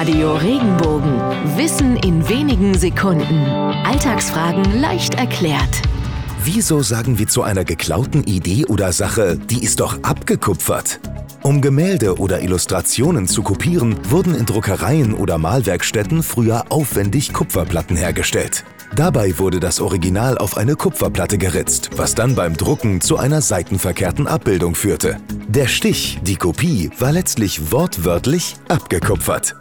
Radio Regenbogen. Wissen in wenigen Sekunden. Alltagsfragen leicht erklärt. Wieso sagen wir zu einer geklauten Idee oder Sache, die ist doch abgekupfert? Um Gemälde oder Illustrationen zu kopieren, wurden in Druckereien oder Malwerkstätten früher aufwendig Kupferplatten hergestellt. Dabei wurde das Original auf eine Kupferplatte geritzt, was dann beim Drucken zu einer seitenverkehrten Abbildung führte. Der Stich, die Kopie, war letztlich wortwörtlich abgekupfert.